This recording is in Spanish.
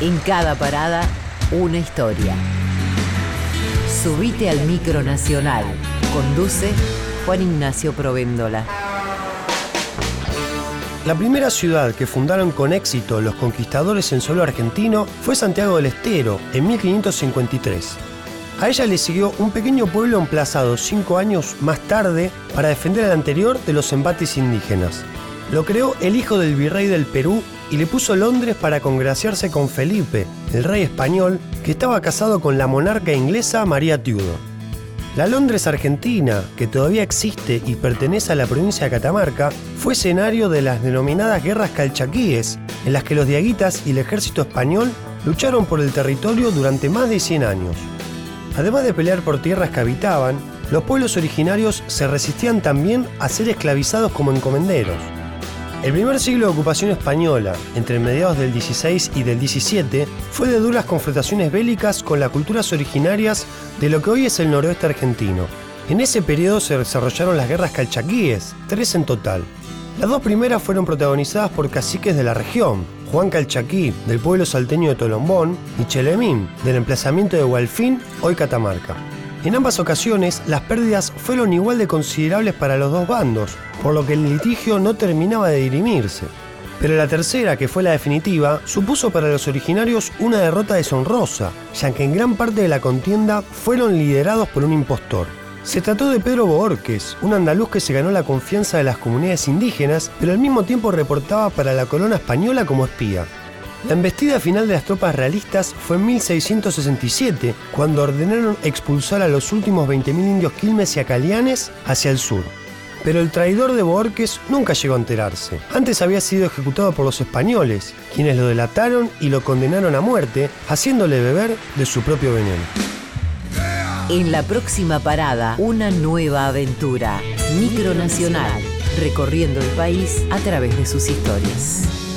En cada parada, una historia. Subite al micro nacional. Conduce Juan Ignacio Provéndola. La primera ciudad que fundaron con éxito los conquistadores en suelo argentino fue Santiago del Estero, en 1553. A ella le siguió un pequeño pueblo emplazado cinco años más tarde para defender al anterior de los embates indígenas. Lo creó el hijo del virrey del Perú y le puso Londres para congraciarse con Felipe, el rey español, que estaba casado con la monarca inglesa María Tudor. La Londres argentina, que todavía existe y pertenece a la provincia de Catamarca, fue escenario de las denominadas guerras calchaquíes, en las que los diaguitas y el ejército español lucharon por el territorio durante más de 100 años. Además de pelear por tierras que habitaban, los pueblos originarios se resistían también a ser esclavizados como encomenderos. El primer siglo de ocupación española, entre mediados del 16 y del 17, fue de duras confrontaciones bélicas con las culturas originarias de lo que hoy es el noroeste argentino. En ese periodo se desarrollaron las guerras calchaquíes, tres en total. Las dos primeras fueron protagonizadas por caciques de la región, Juan Calchaquí, del pueblo salteño de Tolombón, y Chelemín, del emplazamiento de Hualfín, hoy Catamarca. En ambas ocasiones, las pérdidas fueron igual de considerables para los dos bandos, por lo que el litigio no terminaba de dirimirse. Pero la tercera, que fue la definitiva, supuso para los originarios una derrota deshonrosa, ya que en gran parte de la contienda fueron liderados por un impostor. Se trató de Pedro Boorques, un andaluz que se ganó la confianza de las comunidades indígenas, pero al mismo tiempo reportaba para la corona española como espía. La embestida final de las tropas realistas fue en 1667, cuando ordenaron expulsar a los últimos 20.000 indios quilmes y acalianes hacia el sur. Pero el traidor de Borges nunca llegó a enterarse. Antes había sido ejecutado por los españoles, quienes lo delataron y lo condenaron a muerte, haciéndole beber de su propio veneno. En la próxima parada, una nueva aventura. Micronacional, recorriendo el país a través de sus historias.